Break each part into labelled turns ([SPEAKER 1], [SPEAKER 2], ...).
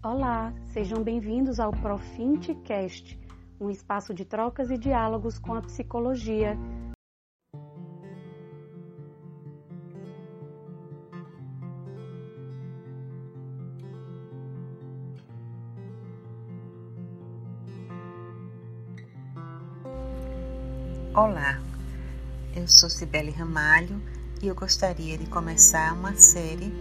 [SPEAKER 1] Olá, sejam bem-vindos ao Profintcast, um espaço de trocas e diálogos com a psicologia.
[SPEAKER 2] Olá, eu sou Cibele Ramalho e eu gostaria de começar uma série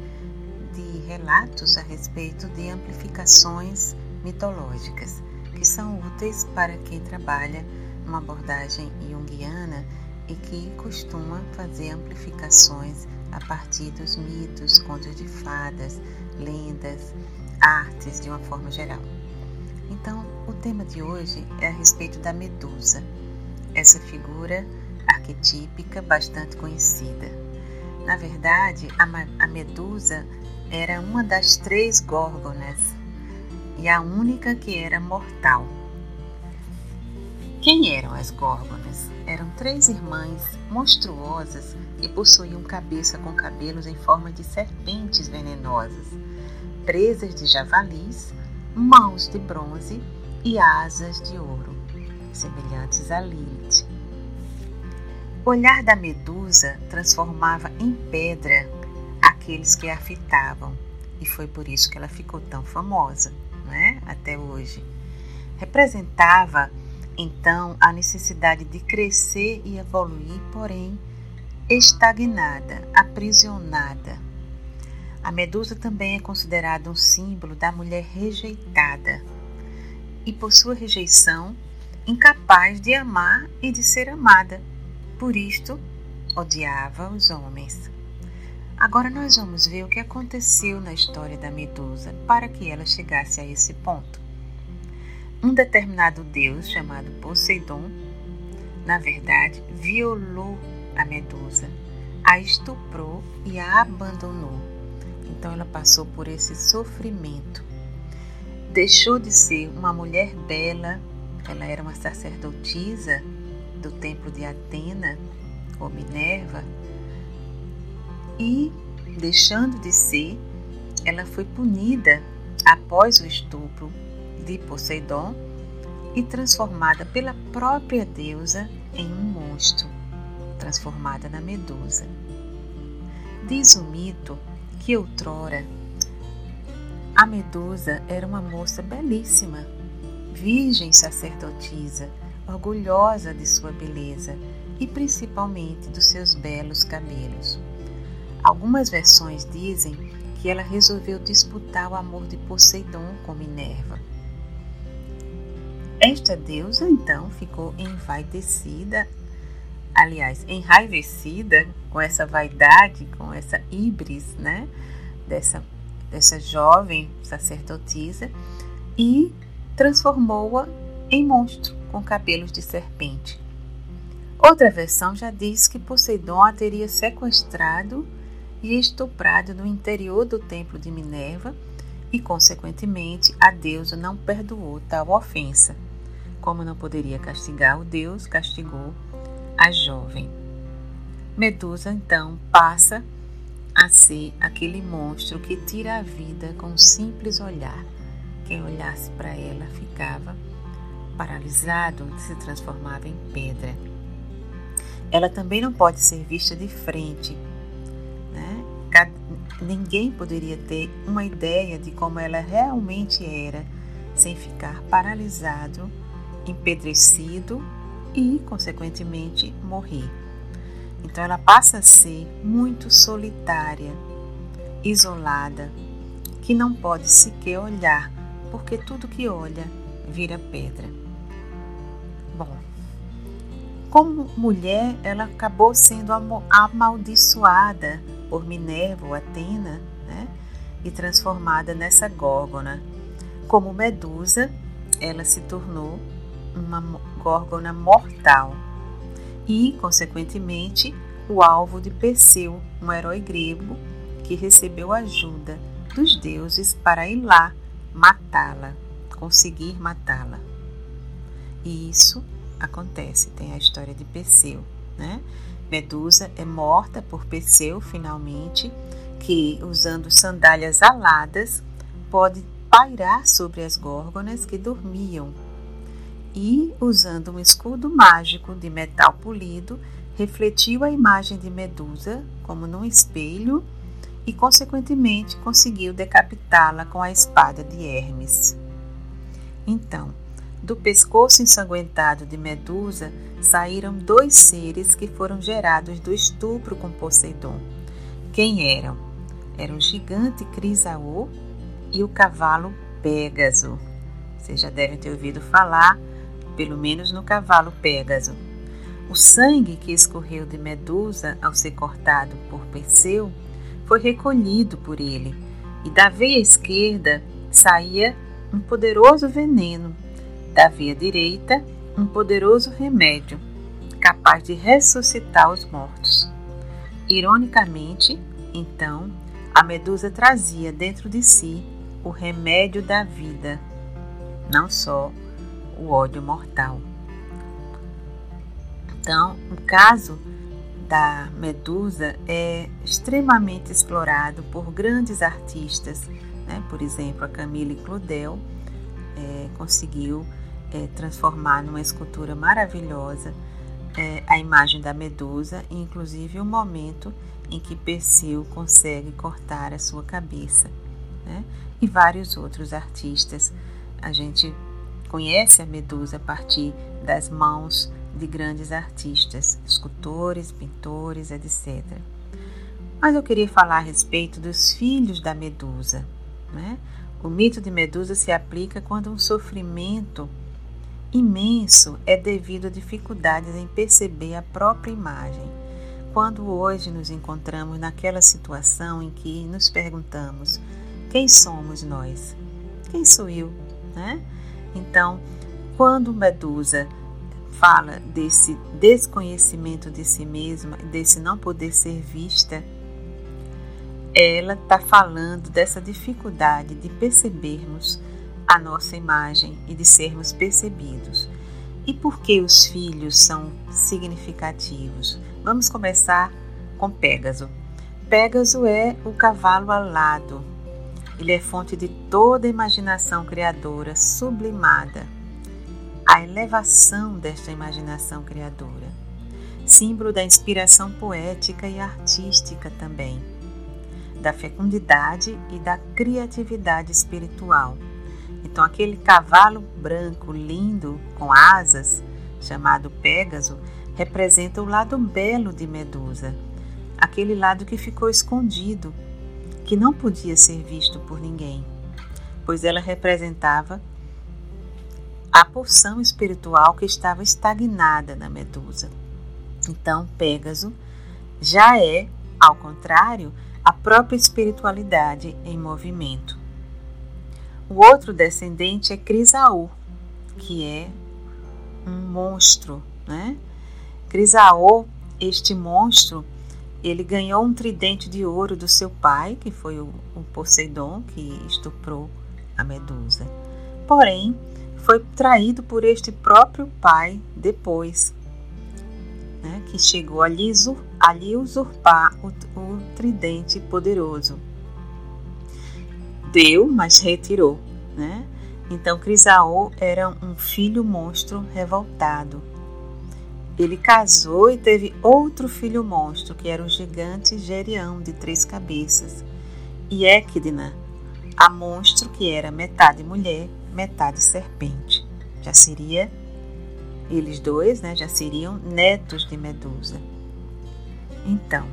[SPEAKER 2] relatos a respeito de amplificações mitológicas, que são úteis para quem trabalha uma abordagem junguiana e que costuma fazer amplificações a partir dos mitos, contos de fadas, lendas, artes de uma forma geral. Então, o tema de hoje é a respeito da medusa, essa figura arquetípica bastante conhecida. Na verdade, a, medusa era uma das três górgonas e a única que era mortal. Quem eram as górgonas? Eram três irmãs monstruosas que possuíam cabeça com cabelos em forma de serpentes venenosas, presas de javalis, mãos de bronze e asas de ouro, semelhantes a Lilith. O olhar da medusa transformava em pedra aqueles que a fitavam. E foi por isso que ela ficou tão famosa, né? até hoje. Representava então a necessidade de crescer e evoluir, porém estagnada, aprisionada. A medusa também é considerada um símbolo da mulher rejeitada e, por sua rejeição, incapaz de amar e de ser amada. Por isto, odiava os homens. Agora nós vamos ver o que aconteceu na história da Medusa para que ela chegasse a esse ponto. Um determinado deus chamado Poseidon, na verdade, violou a Medusa, a estuprou e a abandonou. Então ela passou por esse sofrimento. Deixou de ser uma mulher bela, ela era uma sacerdotisa do templo de Atena ou Minerva, e, deixando de ser, ela foi punida após o estupro de Poseidon e transformada pela própria deusa em um monstro, transformada na Medusa. Diz o mito que outrora a Medusa era uma moça belíssima, virgem sacerdotisa, orgulhosa de sua beleza e principalmente dos seus belos cabelos. Algumas versões dizem que ela resolveu disputar o amor de Poseidon com Minerva. Esta deusa então ficou envaidecida, aliás, enraivecida com essa vaidade, com essa ibris, né, dessa, dessa jovem sacerdotisa e transformou-a em monstro com cabelos de serpente. Outra versão já diz que Poseidon a teria sequestrado e estuprado no interior do templo de Minerva, e, consequentemente, a deusa não perdoou tal ofensa. Como não poderia castigar o deus, castigou a jovem. Medusa então passa a ser aquele monstro que tira a vida com um simples olhar. Quem olhasse para ela ficava paralisado, se transformava em pedra. Ela também não pode ser vista de frente, ninguém poderia ter uma ideia de como ela realmente era sem ficar paralisado, empedrecido e, consequentemente, morrer. Então ela passa a ser muito solitária, isolada, que não pode sequer olhar, porque tudo que olha vira pedra. Bom, como mulher, ela acabou sendo amaldiçoada por Minerva ou Atena, né? e transformada nessa górgona. Como Medusa, ela se tornou uma górgona mortal e, consequentemente, o alvo de Perseu, um herói grego que recebeu ajuda dos deuses para ir lá matá-la, conseguir matá-la. E isso acontece, tem a história de Perseu, né? Medusa é morta por Perseu finalmente, que usando sandálias aladas pode pairar sobre as górgonas que dormiam e, usando um escudo mágico de metal polido, refletiu a imagem de Medusa como num espelho e, consequentemente, conseguiu decapitá-la com a espada de Hermes. Então, do pescoço ensanguentado de Medusa saíram dois seres que foram gerados do estupro com Poseidon. Quem eram? Era o gigante Crisaô e o cavalo Pégaso. Vocês já devem ter ouvido falar, pelo menos no cavalo Pégaso. O sangue que escorreu de Medusa ao ser cortado por Perseu foi recolhido por ele, e da veia esquerda saía um poderoso veneno, da veia direita, um poderoso remédio, capaz de ressuscitar os mortos. Ironicamente, então, a Medusa trazia dentro de si o remédio da vida, não só o ódio mortal. Então, o caso da Medusa é extremamente explorado por grandes artistas, né? por exemplo, a Camille Claudel é, conseguiu é, transformar numa escultura maravilhosa é, a imagem da Medusa, inclusive o momento em que Perseu consegue cortar a sua cabeça. Né? E vários outros artistas. A gente conhece a Medusa a partir das mãos de grandes artistas, escultores, pintores, etc. Mas eu queria falar a respeito dos filhos da Medusa. Né? O mito de Medusa se aplica quando um sofrimento imenso é devido a dificuldades em perceber a própria imagem. Quando hoje nos encontramos naquela situação em que nos perguntamos: quem somos nós? Quem sou eu? Né? Então, quando Medusa fala desse desconhecimento de si mesma, desse não poder ser vista, ela está falando dessa dificuldade de percebermos a nossa imagem e de sermos percebidos. E por que os filhos são significativos? Vamos começar com Pégaso. Pégaso é o cavalo alado. Ele é fonte de toda imaginação criadora sublimada. A elevação desta imaginação criadora. Símbolo da inspiração poética e artística também. Da fecundidade e da criatividade espiritual então, aquele cavalo branco lindo com asas, chamado Pégaso, representa o lado belo de Medusa, aquele lado que ficou escondido, que não podia ser visto por ninguém, pois ela representava a porção espiritual que estava estagnada na Medusa. Então, Pégaso já é, ao contrário, a própria espiritualidade em movimento. O outro descendente é Crisaú, que é um monstro, né? Crisaú, este monstro, ele ganhou um tridente de ouro do seu pai, que foi o, o Poseidon, que estuprou a Medusa. Porém, foi traído por este próprio pai depois, né, que chegou a lhe, usurpar o, o tridente poderoso deu, mas retirou, né? Então Crisaô era um filho monstro revoltado. Ele casou e teve outro filho monstro, que era o gigante Gerião de três cabeças, e Equidna, a monstro que era metade mulher, metade serpente. Já seria eles dois, né, já seriam netos de Medusa. Então,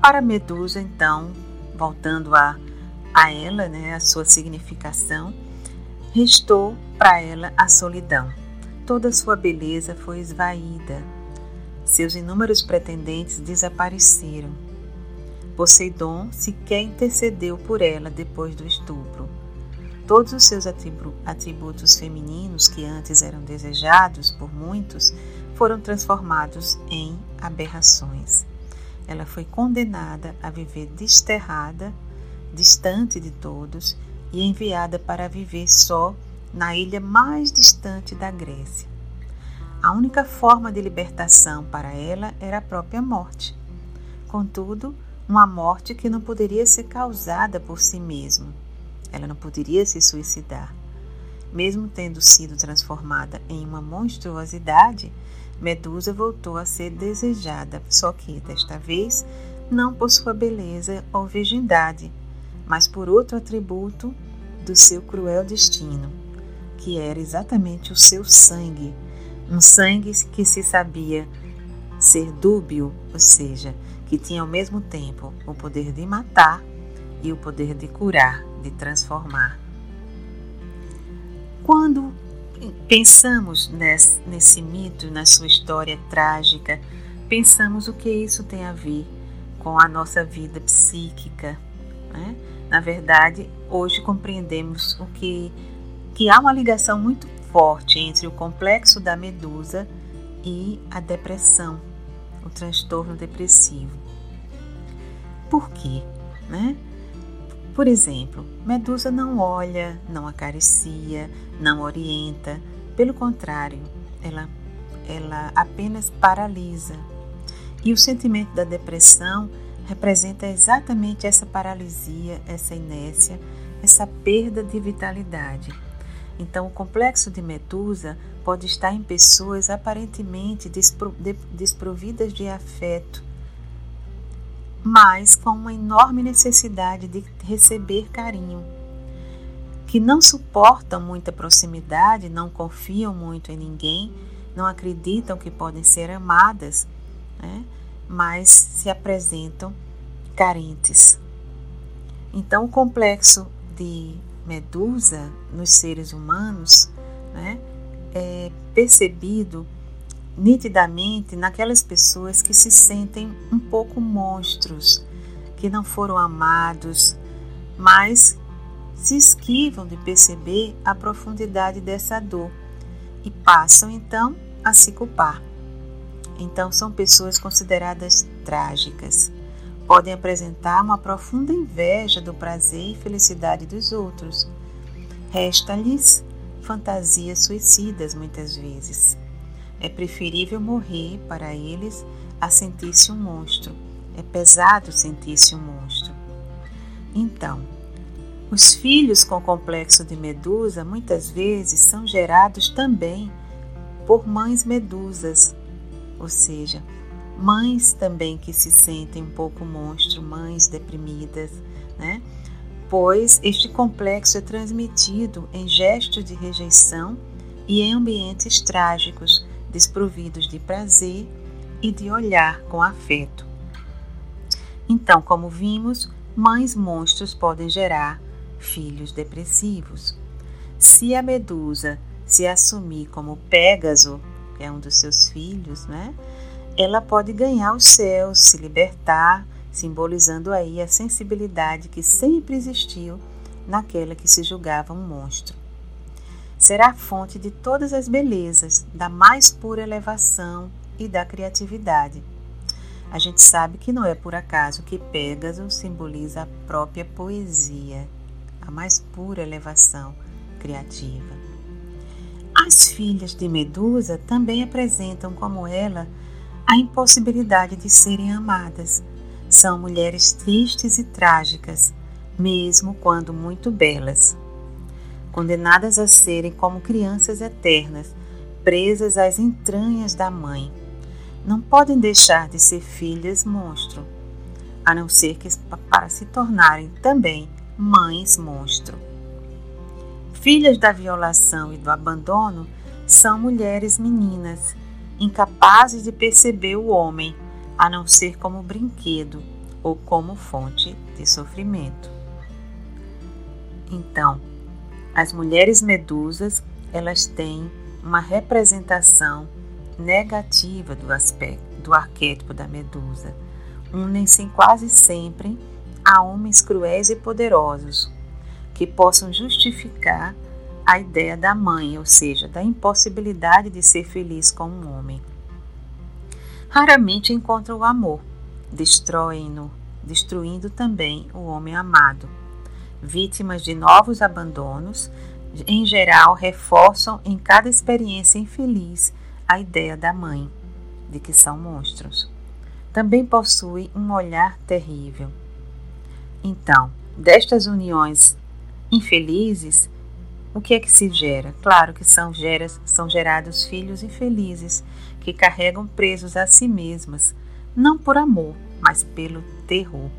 [SPEAKER 2] para Medusa, então, voltando a a ela, né, a sua significação, restou para ela a solidão. Toda sua beleza foi esvaída. Seus inúmeros pretendentes desapareceram. Poseidon sequer intercedeu por ela depois do estupro. Todos os seus atributos femininos, que antes eram desejados por muitos, foram transformados em aberrações. Ela foi condenada a viver desterrada distante de todos e enviada para viver só na ilha mais distante da Grécia. A única forma de libertação para ela era a própria morte. Contudo, uma morte que não poderia ser causada por si mesmo, ela não poderia se suicidar. Mesmo tendo sido transformada em uma monstruosidade, Medusa voltou a ser desejada, só que desta vez não por sua beleza ou virgindade, mas por outro atributo do seu cruel destino, que era exatamente o seu sangue, um sangue que se sabia ser dúbio, ou seja, que tinha ao mesmo tempo o poder de matar e o poder de curar, de transformar. Quando pensamos nesse, nesse mito, na sua história trágica, pensamos o que isso tem a ver com a nossa vida psíquica. Né? Na verdade, hoje compreendemos o que, que há uma ligação muito forte entre o complexo da medusa e a depressão, o transtorno depressivo. Por quê? Né? Por exemplo, Medusa não olha, não acaricia, não orienta, pelo contrário, ela, ela apenas paralisa. E o sentimento da depressão representa exatamente essa paralisia, essa inércia, essa perda de vitalidade. Então, o complexo de Medusa pode estar em pessoas aparentemente desprovidas de afeto, mas com uma enorme necessidade de receber carinho, que não suportam muita proximidade, não confiam muito em ninguém, não acreditam que podem ser amadas, né? Mas se apresentam carentes. Então, o complexo de Medusa nos seres humanos né, é percebido nitidamente naquelas pessoas que se sentem um pouco monstros, que não foram amados, mas se esquivam de perceber a profundidade dessa dor e passam então a se culpar. Então são pessoas consideradas trágicas. Podem apresentar uma profunda inveja do prazer e felicidade dos outros. Resta-lhes fantasias suicidas muitas vezes é preferível morrer para eles a sentir-se um monstro. É pesado sentir-se um monstro. Então, os filhos com complexo de medusa muitas vezes são gerados também por mães medusas, ou seja, mães também que se sentem um pouco monstro, mães deprimidas, né? Pois este complexo é transmitido em gestos de rejeição e em ambientes trágicos, desprovidos de prazer e de olhar com afeto. Então, como vimos, mães monstros podem gerar filhos depressivos. Se a medusa se assumir como Pégaso, que é um dos seus filhos, né? Ela pode ganhar os céus, se libertar, simbolizando aí a sensibilidade que sempre existiu naquela que se julgava um monstro será a fonte de todas as belezas, da mais pura elevação e da criatividade. A gente sabe que não é por acaso que Pégaso simboliza a própria poesia, a mais pura elevação criativa. As filhas de Medusa também apresentam, como ela, a impossibilidade de serem amadas. São mulheres tristes e trágicas, mesmo quando muito belas condenadas a serem como crianças eternas, presas às entranhas da mãe. Não podem deixar de ser filhas monstro, a não ser que para se tornarem também mães monstro. Filhas da violação e do abandono são mulheres meninas, incapazes de perceber o homem, a não ser como brinquedo ou como fonte de sofrimento. Então, as mulheres medusas, elas têm uma representação negativa do aspecto do arquétipo da medusa. Unem-se quase sempre a homens cruéis e poderosos que possam justificar a ideia da mãe, ou seja, da impossibilidade de ser feliz com um homem. Raramente encontram o amor, destroem-no, destruindo também o homem amado vítimas de novos abandonos, em geral reforçam em cada experiência infeliz a ideia da mãe, de que são monstros. Também possuem um olhar terrível. Então, destas uniões infelizes, o que é que se gera? Claro que são, geras, são gerados filhos infelizes que carregam presos a si mesmas, não por amor, mas pelo terror.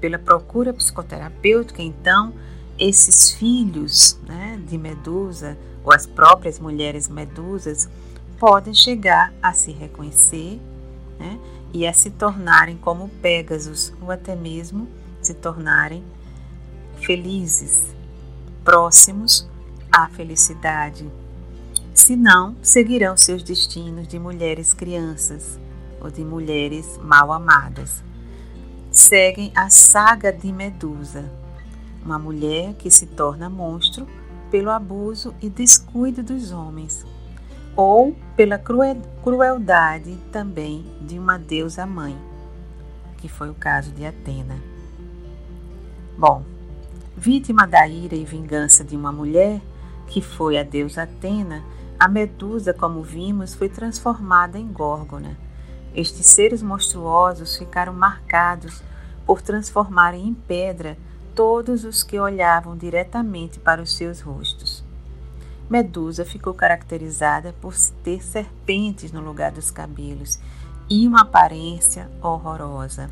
[SPEAKER 2] Pela procura psicoterapêutica, então, esses filhos né, de Medusa, ou as próprias mulheres medusas, podem chegar a se reconhecer né, e a se tornarem como Pégasus, ou até mesmo se tornarem felizes, próximos à felicidade. Se não, seguirão seus destinos de mulheres crianças ou de mulheres mal amadas. Seguem a saga de Medusa, uma mulher que se torna monstro pelo abuso e descuido dos homens, ou pela crueldade também de uma deusa mãe, que foi o caso de Atena. Bom, vítima da ira e vingança de uma mulher, que foi a deusa Atena, a Medusa, como vimos, foi transformada em Górgona. Estes seres monstruosos ficaram marcados por transformarem em pedra todos os que olhavam diretamente para os seus rostos. Medusa ficou caracterizada por ter serpentes no lugar dos cabelos e uma aparência horrorosa.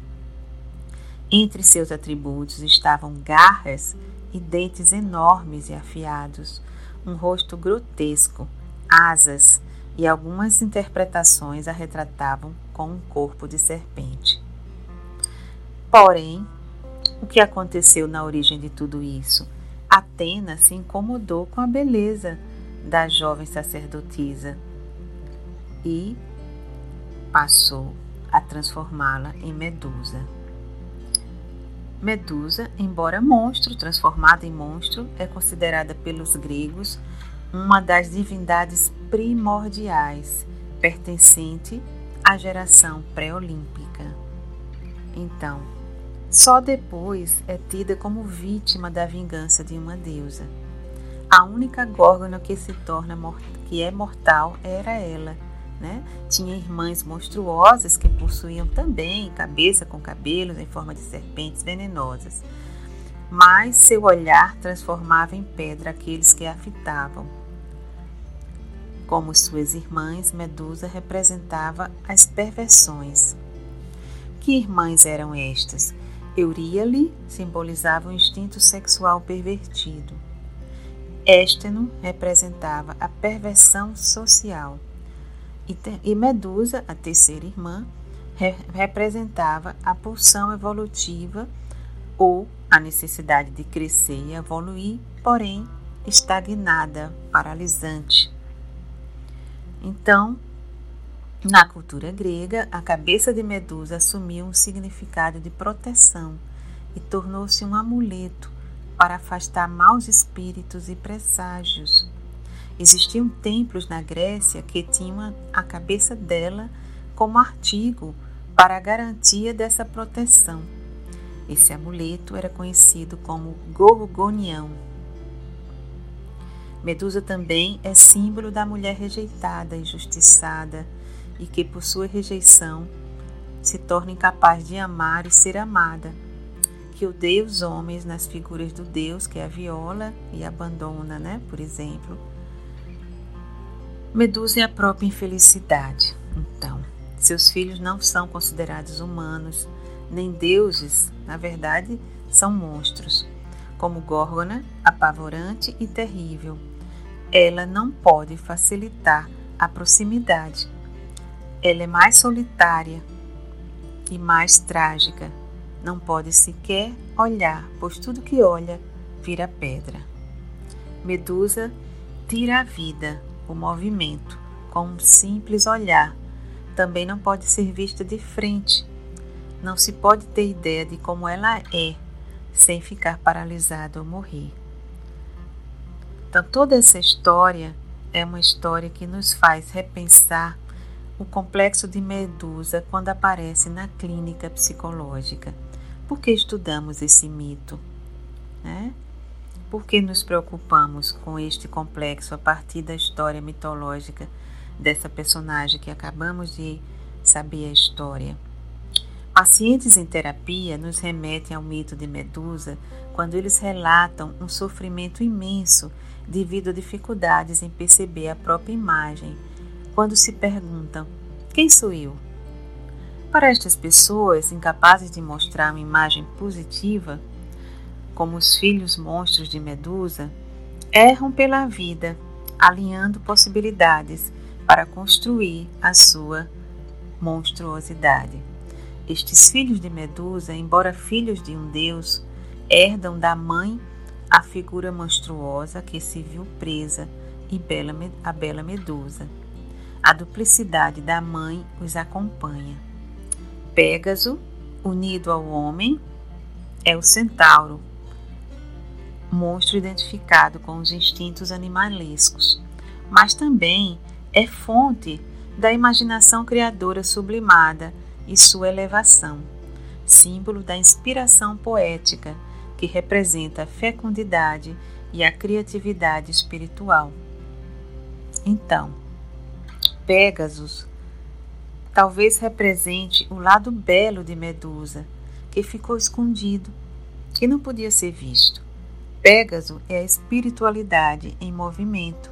[SPEAKER 2] Entre seus atributos estavam garras e dentes enormes e afiados, um rosto grotesco, asas e algumas interpretações a retratavam com um corpo de serpente. Porém, o que aconteceu na origem de tudo isso? Atena se incomodou com a beleza da jovem sacerdotisa e passou a transformá-la em Medusa. Medusa, embora monstro, transformada em monstro, é considerada pelos gregos uma das divindades primordiais, pertencente à geração pré-olímpica. Então, só depois é tida como vítima da vingança de uma deusa. A única górgona que se torna que é mortal era ela, né? Tinha irmãs monstruosas que possuíam também cabeça com cabelos em forma de serpentes venenosas. Mas seu olhar transformava em pedra aqueles que a fitavam. Como suas irmãs, Medusa representava as perversões. Que irmãs eram estas? Euríale simbolizava o instinto sexual pervertido. Ésteno representava a perversão social. E Medusa, a terceira irmã, re representava a pulsão evolutiva ou a necessidade de crescer e evoluir, porém estagnada, paralisante. Então, na cultura grega, a cabeça de Medusa assumiu um significado de proteção e tornou-se um amuleto para afastar maus espíritos e presságios. Existiam templos na Grécia que tinham a cabeça dela como artigo para a garantia dessa proteção. Esse amuleto era conhecido como gorgonião. Medusa também é símbolo da mulher rejeitada, injustiçada e que, por sua rejeição, se torna incapaz de amar e ser amada, que odeia os homens nas figuras do Deus que a viola e abandona, né? por exemplo, Medusa é a própria infelicidade. Então, seus filhos não são considerados humanos, nem deuses, na verdade, são monstros, como Górgona, apavorante e terrível. Ela não pode facilitar a proximidade. Ela é mais solitária e mais trágica. Não pode sequer olhar, pois tudo que olha vira pedra. Medusa tira a vida o movimento com um simples olhar. Também não pode ser vista de frente. Não se pode ter ideia de como ela é sem ficar paralisado ou morrer. Então, toda essa história é uma história que nos faz repensar o complexo de Medusa quando aparece na clínica psicológica. Por que estudamos esse mito? Né? Por que nos preocupamos com este complexo a partir da história mitológica dessa personagem que acabamos de saber a história? Pacientes em terapia nos remetem ao mito de Medusa quando eles relatam um sofrimento imenso devido a dificuldades em perceber a própria imagem, quando se perguntam: quem sou eu? Para estas pessoas incapazes de mostrar uma imagem positiva, como os filhos monstros de Medusa, erram pela vida, alinhando possibilidades para construir a sua monstruosidade. Estes filhos de Medusa, embora filhos de um deus, herdam da mãe a figura monstruosa que se viu presa e bela, a bela Medusa. A duplicidade da mãe os acompanha. Pégaso, unido ao homem, é o centauro, monstro identificado com os instintos animalescos, mas também é fonte da imaginação criadora sublimada e sua elevação, símbolo da inspiração poética que representa a fecundidade e a criatividade espiritual. Então, Pégasus talvez represente o lado belo de Medusa, que ficou escondido, que não podia ser visto. Pégaso é a espiritualidade em movimento.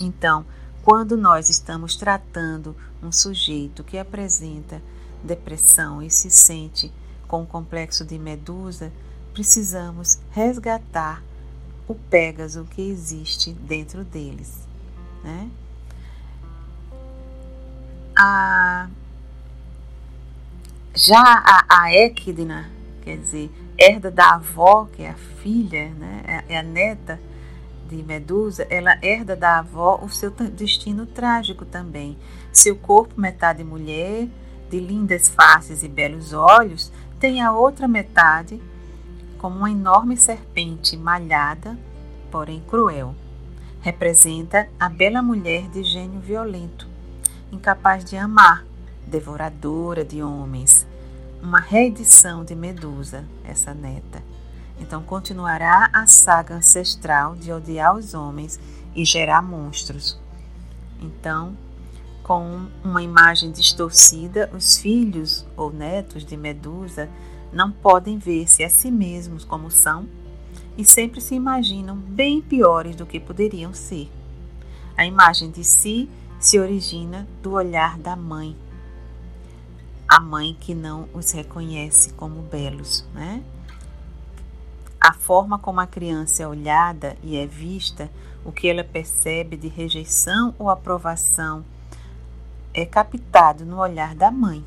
[SPEAKER 2] Então, quando nós estamos tratando um sujeito que apresenta depressão e se sente com o complexo de Medusa, precisamos resgatar o Pégaso que existe dentro deles. Né? A, já a, a Equidna, quer dizer, herda da avó, que é a filha, né? é, é a neta, de Medusa, ela herda da avó o seu destino trágico também. Seu corpo, metade mulher, de lindas faces e belos olhos, tem a outra metade como uma enorme serpente malhada, porém cruel. Representa a bela mulher de gênio violento, incapaz de amar, devoradora de homens. Uma reedição de Medusa, essa neta. Então continuará a saga ancestral de odiar os homens e gerar monstros. Então, com uma imagem distorcida, os filhos ou netos de Medusa não podem ver-se a si mesmos como são e sempre se imaginam bem piores do que poderiam ser. A imagem de si se origina do olhar da mãe, a mãe que não os reconhece como belos, né? A forma como a criança é olhada e é vista, o que ela percebe de rejeição ou aprovação, é captado no olhar da mãe.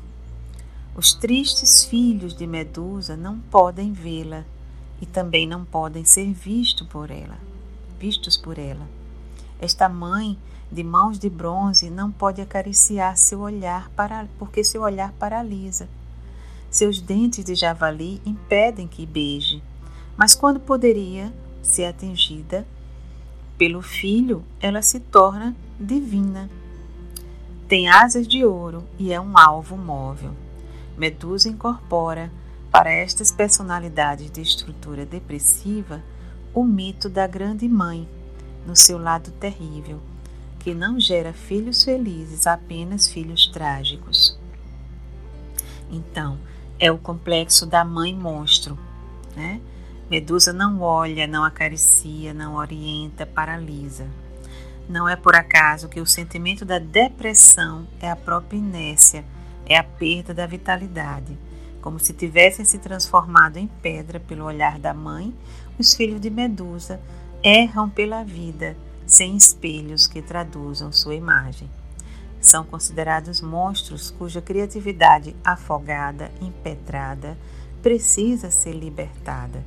[SPEAKER 2] Os tristes filhos de Medusa não podem vê-la e também não podem ser vistos por ela, vistos por ela. Esta mãe de mãos de bronze não pode acariciar seu olhar para, porque seu olhar paralisa. Seus dentes de javali impedem que beije mas quando poderia ser atingida pelo filho, ela se torna divina. Tem asas de ouro e é um alvo móvel. Medusa incorpora para estas personalidades de estrutura depressiva o mito da grande mãe, no seu lado terrível, que não gera filhos felizes, apenas filhos trágicos. Então, é o complexo da mãe monstro, né? Medusa não olha, não acaricia, não orienta, paralisa. Não é por acaso que o sentimento da depressão é a própria inércia, é a perda da vitalidade. Como se tivessem se transformado em pedra pelo olhar da mãe, os filhos de Medusa erram pela vida, sem espelhos que traduzam sua imagem. São considerados monstros cuja criatividade afogada, impetrada, precisa ser libertada.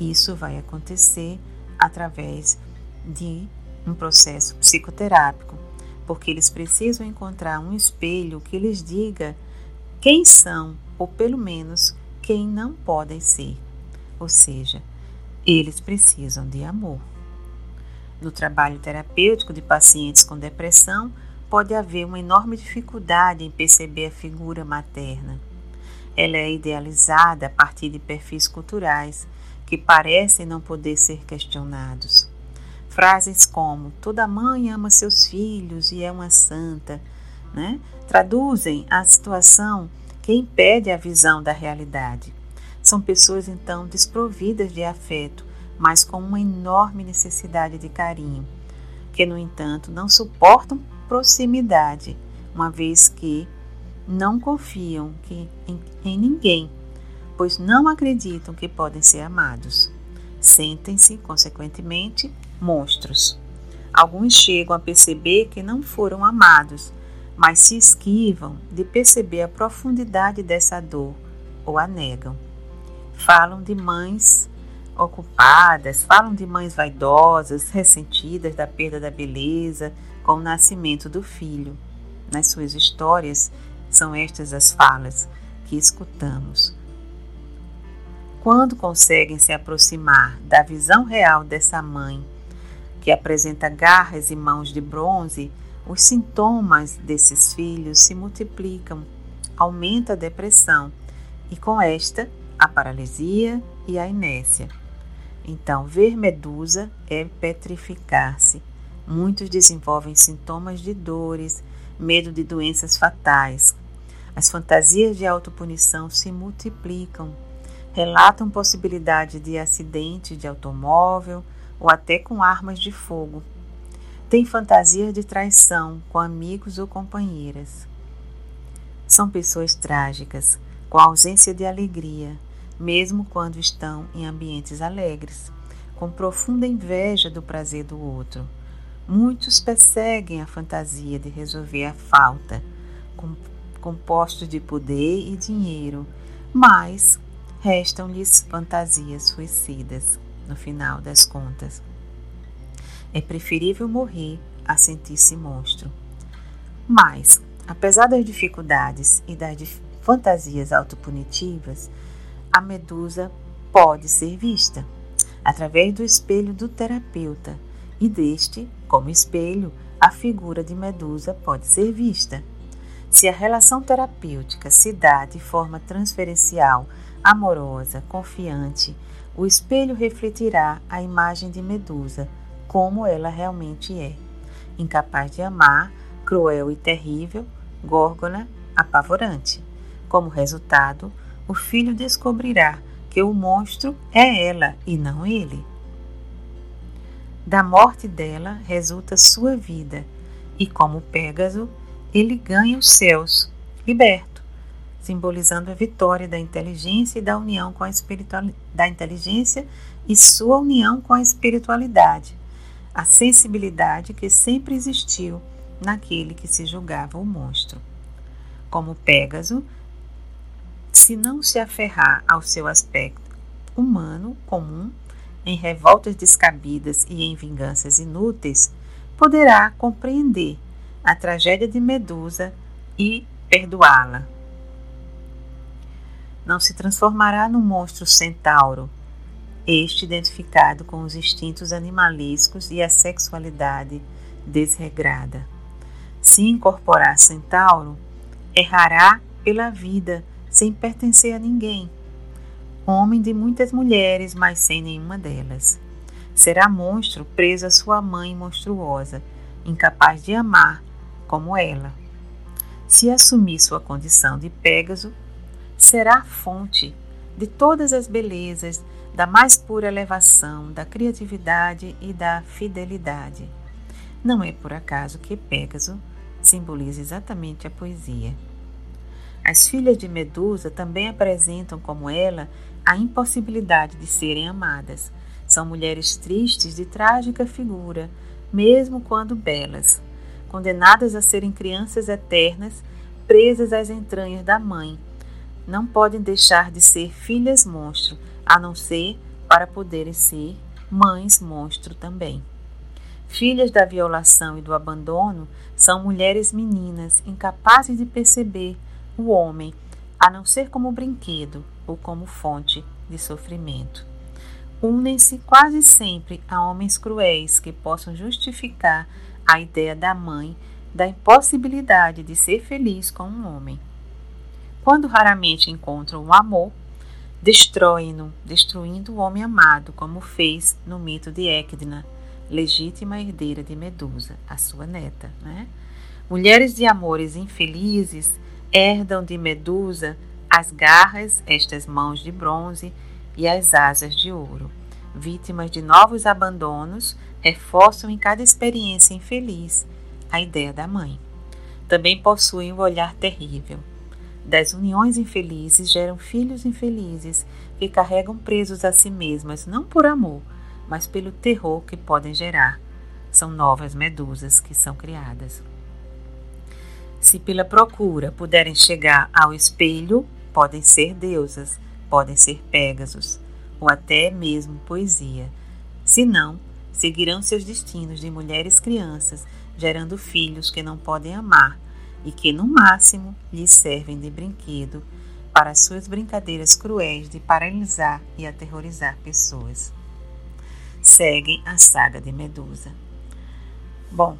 [SPEAKER 2] Isso vai acontecer através de um processo psicoterápico, porque eles precisam encontrar um espelho que lhes diga quem são, ou pelo menos quem não podem ser. Ou seja, eles precisam de amor. No trabalho terapêutico de pacientes com depressão, pode haver uma enorme dificuldade em perceber a figura materna. Ela é idealizada a partir de perfis culturais que parecem não poder ser questionados. Frases como toda mãe ama seus filhos e é uma santa, né? traduzem a situação que impede a visão da realidade. São pessoas então desprovidas de afeto, mas com uma enorme necessidade de carinho, que no entanto não suportam proximidade, uma vez que não confiam que, em, em ninguém, pois não acreditam que podem ser amados. Sentem-se, consequentemente, monstros. Alguns chegam a perceber que não foram amados, mas se esquivam de perceber a profundidade dessa dor ou a negam. Falam de mães ocupadas, falam de mães vaidosas, ressentidas da perda da beleza com o nascimento do filho. Nas suas histórias, são estas as falas que escutamos. Quando conseguem se aproximar da visão real dessa mãe, que apresenta garras e mãos de bronze, os sintomas desses filhos se multiplicam, aumenta a depressão e, com esta, a paralisia e a inércia. Então, ver medusa é petrificar-se. Muitos desenvolvem sintomas de dores, medo de doenças fatais. As fantasias de autopunição se multiplicam. Relatam possibilidade de acidente de automóvel ou até com armas de fogo. Tem fantasias de traição com amigos ou companheiras. São pessoas trágicas, com ausência de alegria, mesmo quando estão em ambientes alegres, com profunda inveja do prazer do outro. Muitos perseguem a fantasia de resolver a falta, com, com postos de poder e dinheiro, mas restam-lhes fantasias suicidas, no final das contas. É preferível morrer a sentir-se monstro. Mas, apesar das dificuldades e das fantasias autopunitivas, a medusa pode ser vista através do espelho do terapeuta e deste, como espelho, a figura de medusa pode ser vista. Se a relação terapêutica se dá de forma transferencial, amorosa, confiante, o espelho refletirá a imagem de medusa como ela realmente é. Incapaz de amar, cruel e terrível, górgona apavorante. Como resultado, o filho descobrirá que o monstro é ela e não ele. Da morte dela resulta sua vida, e como Pégaso, ele ganha os céus, liberto, simbolizando a vitória da inteligência e da união com a da inteligência e sua união com a espiritualidade, a sensibilidade que sempre existiu naquele que se julgava o monstro. Como Pégaso, se não se aferrar ao seu aspecto humano comum, em revoltas descabidas e em vinganças inúteis, poderá compreender a tragédia de Medusa e perdoá-la. Não se transformará no monstro centauro este identificado com os instintos animalescos e a sexualidade desregrada. Se incorporar centauro, errará pela vida sem pertencer a ninguém. Homem de muitas mulheres, mas sem nenhuma delas. Será monstro preso à sua mãe monstruosa, incapaz de amar como ela. Se assumir sua condição de Pégaso, será a fonte de todas as belezas da mais pura elevação, da criatividade e da fidelidade. Não é por acaso que Pégaso simboliza exatamente a poesia. As filhas de Medusa também apresentam, como ela, a impossibilidade de serem amadas. São mulheres tristes de trágica figura, mesmo quando belas, condenadas a serem crianças eternas, presas às entranhas da mãe. Não podem deixar de ser filhas monstro, a não ser para poderem ser mães monstro também. Filhas da violação e do abandono são mulheres meninas incapazes de perceber o homem, a não ser como brinquedo ou como fonte de sofrimento. Unem-se quase sempre a homens cruéis que possam justificar a ideia da mãe da impossibilidade de ser feliz com um homem. Quando raramente encontram o amor, destroem-no, destruindo o homem amado, como fez no mito de Ecdna, legítima herdeira de Medusa, a sua neta. Né? Mulheres de amores infelizes herdam de Medusa as garras, estas mãos de bronze e as asas de ouro. Vítimas de novos abandonos, reforçam em cada experiência infeliz a ideia da mãe. Também possuem um olhar terrível. Das uniões infelizes geram filhos infelizes que carregam presos a si mesmas, não por amor, mas pelo terror que podem gerar. São novas medusas que são criadas. Se pela procura puderem chegar ao espelho, podem ser deusas, podem ser pégasos, ou até mesmo poesia. Se não, seguirão seus destinos de mulheres crianças, gerando filhos que não podem amar e que, no máximo, lhes servem de brinquedo para suas brincadeiras cruéis de paralisar e aterrorizar pessoas. Seguem a saga de Medusa. Bom,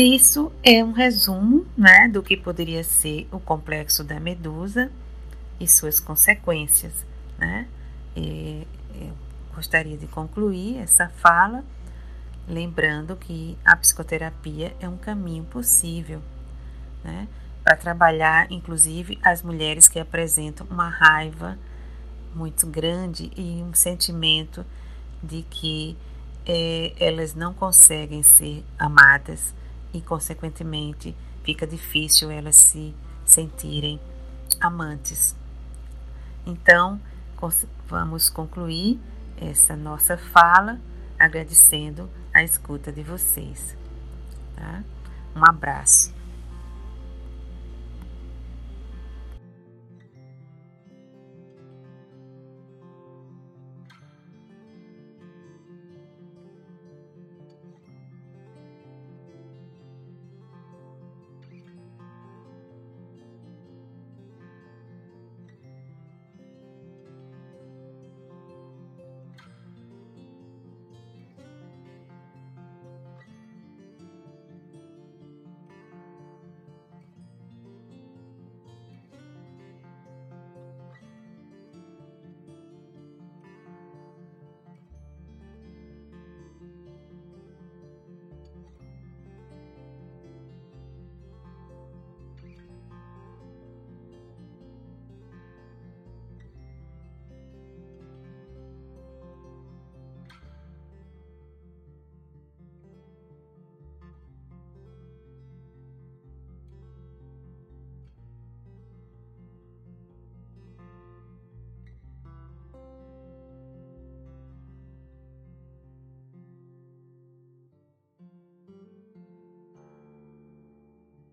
[SPEAKER 2] isso é um resumo né, do que poderia ser o complexo da Medusa e suas consequências. Né? E eu gostaria de concluir essa fala lembrando que a psicoterapia é um caminho possível né, para trabalhar, inclusive, as mulheres que apresentam uma raiva muito grande e um sentimento de que é, elas não conseguem ser amadas e, consequentemente, fica difícil elas se sentirem amantes. Então, vamos concluir essa nossa fala agradecendo a escuta de vocês. Tá? Um abraço.